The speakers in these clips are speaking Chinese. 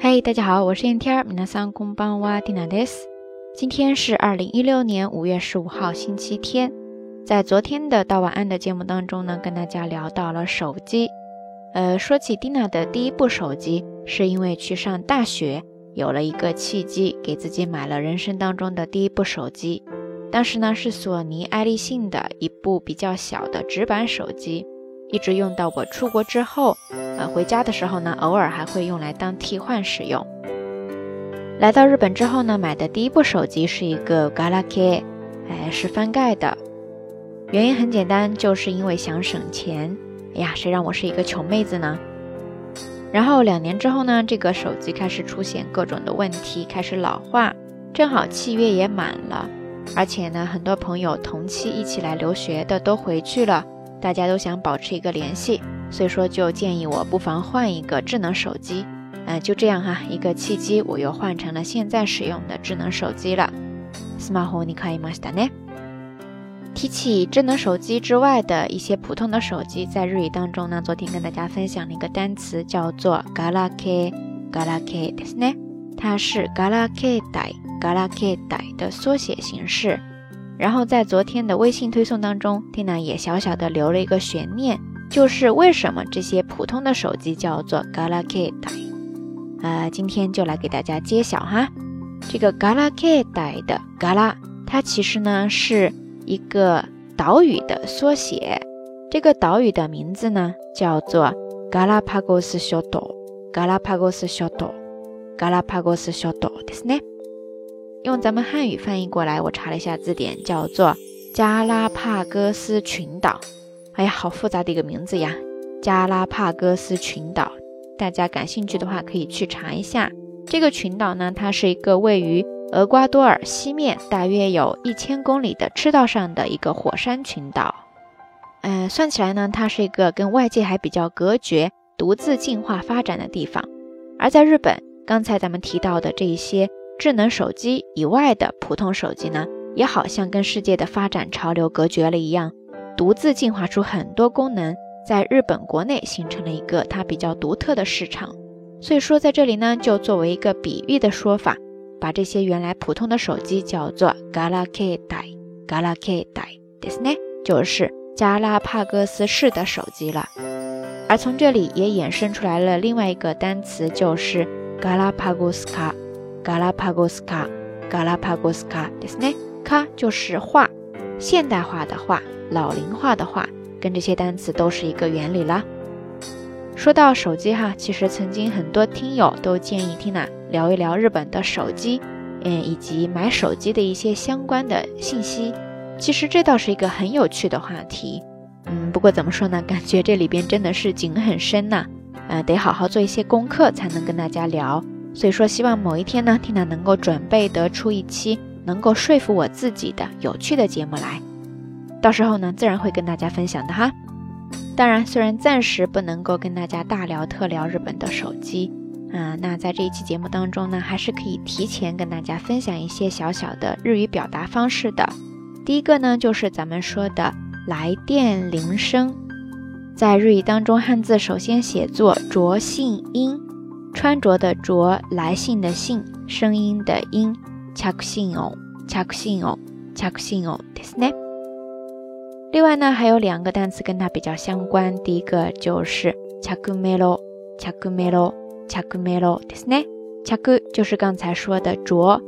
嘿，大家好，我是燕天儿，皆さんこんばんは、ティナです。今天是二零一六年五月十五号，星期天。在昨天的道晚安的节目当中呢，跟大家聊到了手机。呃，说起 Dina 的第一部手机，是因为去上大学，有了一个契机，给自己买了人生当中的第一部手机。当时呢，是索尼爱立信的一部比较小的直板手机。 一直用到我出国之后，呃，回家的时候呢，偶尔还会用来当替换使用。来到日本之后呢，买的第一部手机是一个 Galaxy，哎，是翻盖的。原因很简单，就是因为想省钱。哎呀，谁让我是一个穷妹子呢？然后两年之后呢，这个手机开始出现各种的问题，开始老化。正好契约也满了，而且呢，很多朋友同期一起来留学的都回去了。大家都想保持一个联系，所以说就建议我不妨换一个智能手机。嗯、就这样哈，一个契机，我又换成了现在使用的智能手机了。スマホに変えましたね。提起智能手机之外的一些普通的手机，在日语当中呢，昨天跟大家分享了一个单词，叫做 “galake galake” ですね。它是 “galake dai galake dai” 的缩写形式。然后在昨天的微信推送当中，Tina 也小小的留了一个悬念，就是为什么这些普通的手机叫做 Galaxy？呃，今天就来给大家揭晓哈。这个 Galaxy 的 Gala，它其实呢是一个岛屿的缩写，这个岛屿的名字呢叫做 Galapagos 小岛，Galapagos 小岛，Galapagos 小岛，ですね。 用咱们汉语翻译过来，我查了一下字典，叫做加拉帕戈斯群岛。哎呀，好复杂的一个名字呀！加拉帕戈斯群岛，大家感兴趣的话可以去查一下。这个群岛呢，它是一个位于厄瓜多尔西面大约有一千公里的赤道上的一个火山群岛。嗯，算起来呢，它是一个跟外界还比较隔绝、独自进化发展的地方。而在日本，刚才咱们提到的这一些。智能手机以外的普通手机呢，也好像跟世界的发展潮流隔绝了一样，独自进化出很多功能，在日本国内形成了一个它比较独特的市场。所以说，在这里呢，就作为一个比喻的说法，把这些原来普通的手机叫做 Galaxy Galaxy ですね，就是加拉帕戈斯式的手机了。而从这里也衍生出来了另外一个单词，就是 Galapagos 卡。 嘎拉帕戈斯卡，嘎拉帕戈斯卡，ですね。卡就是化，现代化的化，老龄化的化，跟这些单词都是一个原理啦。说到手机哈，其实曾经很多听友都建议 Tina 聊一聊日本的手机，嗯，以及买手机的一些相关的信息。其实这倒是一个很有趣的话题，嗯，不过怎么说呢？感觉这里边真的是井很深呐，呃，得好好做一些功课才能跟大家聊。 所以说，希望某一天呢，Tina 能够准备得出一期能够说服我自己的有趣的节目来，到时候呢，自然会跟大家分享的哈。当然，虽然暂时不能够跟大家大聊特聊日本的手机，啊，那在这一期节目当中呢，还是可以提前跟大家分享一些小小的日语表达方式的。第一个呢，就是咱们说的来电铃声，在日语当中，汉字首先写作着信音。穿着的着，来信的信，声音的音，チャクシンオ、チャクシンオ、チャクシンオですね。另外呢，还有两个单词跟它比较相关，第一个就是チャクメロ、チャクメロ、チャクメロですね。チャク就是刚才说的着，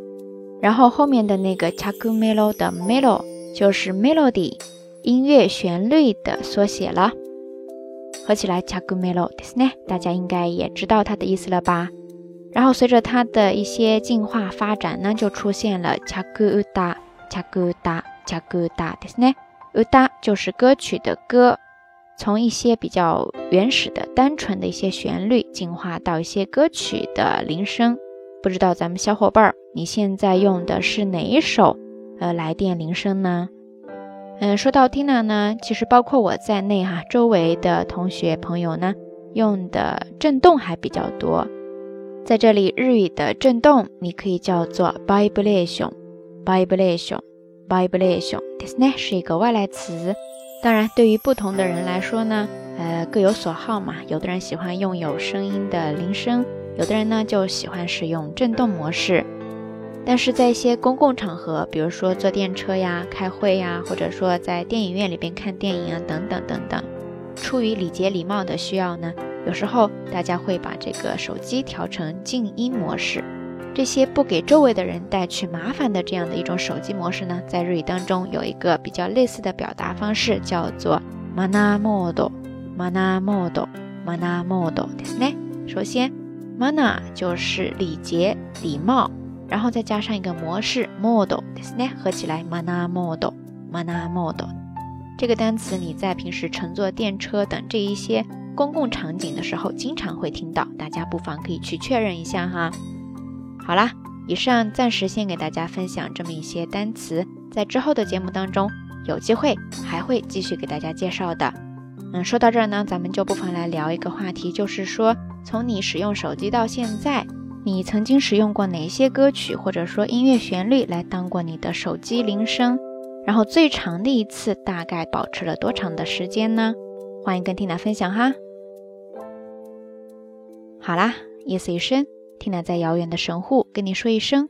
然后后面的那个チャクメロ的メロ就是 melody 音乐旋律的缩写了。 合起来 c h a k u m e l o ですね，大家应该也知道它的意思了吧？然后随着它的一些进化发展呢，就出现了 c h a k u u d a c h a k u u d a c h a k u u d a ですね。uda 就是歌曲的歌，从一些比较原始的、单纯的一些旋律，进化到一些歌曲的铃声。不知道咱们小伙伴儿，你现在用的是哪一首呃来电铃声呢？ 嗯，说到 Tina 呢，其实包括我在内哈，周围的同学朋友呢，用的震动还比较多。在这里，日语的震动你可以叫做 vibration，vibration，vibration，ですね，是一个外来词。当然，对于不同的人来说呢，呃，各有所好嘛。有的人喜欢用有声音的铃声， 有的人呢就喜欢使用震动模式。 但是在一些公共场合，比如说坐电车呀、开会呀，或者说在电影院里边看电影啊，等等等等，出于礼节礼貌的需要呢，有时候大家会把这个手机调成静音模式。这些不给周围的人带去麻烦的这样的一种手机模式呢，在日语当中有一个比较类似的表达方式，叫做 mana mode mana mode mana mode，ですね。首先，mana 就是礼节礼貌。 然后再加上一个模式 model，ですね，合起来 mana model，mana model。这个单词你在平时乘坐电车等这一些公共场景的时候，经常会听到，大家不妨可以去确认一下哈。好啦，以上暂时先给大家分享这么一些单词，在之后的节目当中，有机会还会继续给大家介绍的。嗯，说到这儿呢，咱们就不妨来聊一个话题，就是说从你使用手机到现在。 你曾经使用过哪些歌曲或者说音乐旋律来当过你的手机铃声？然后最长的一次大概保持了多长的时间呢？欢迎跟缇娜分享哈。好啦，夜色已深，缇娜在遥远的神户跟你说一声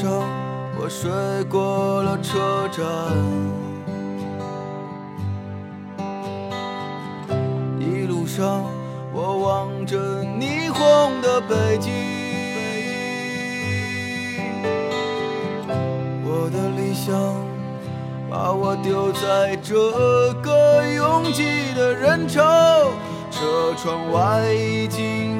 上，我睡过了车站，一路上我望着霓虹的北京，我的理想把我丢在这个拥挤的人潮，车窗外已经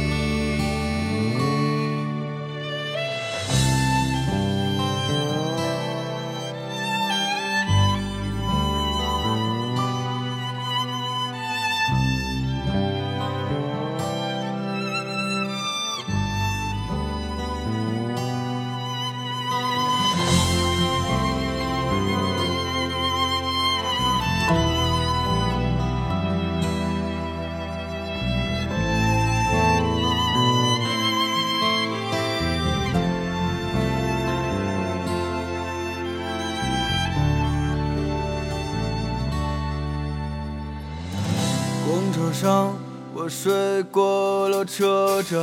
上，我睡过了车站，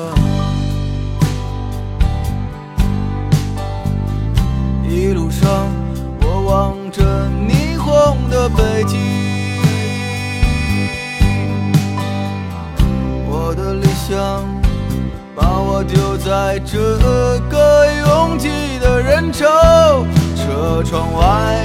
一路上我望着霓虹的北京，我的理想把我丢在这个拥挤的人潮，车窗外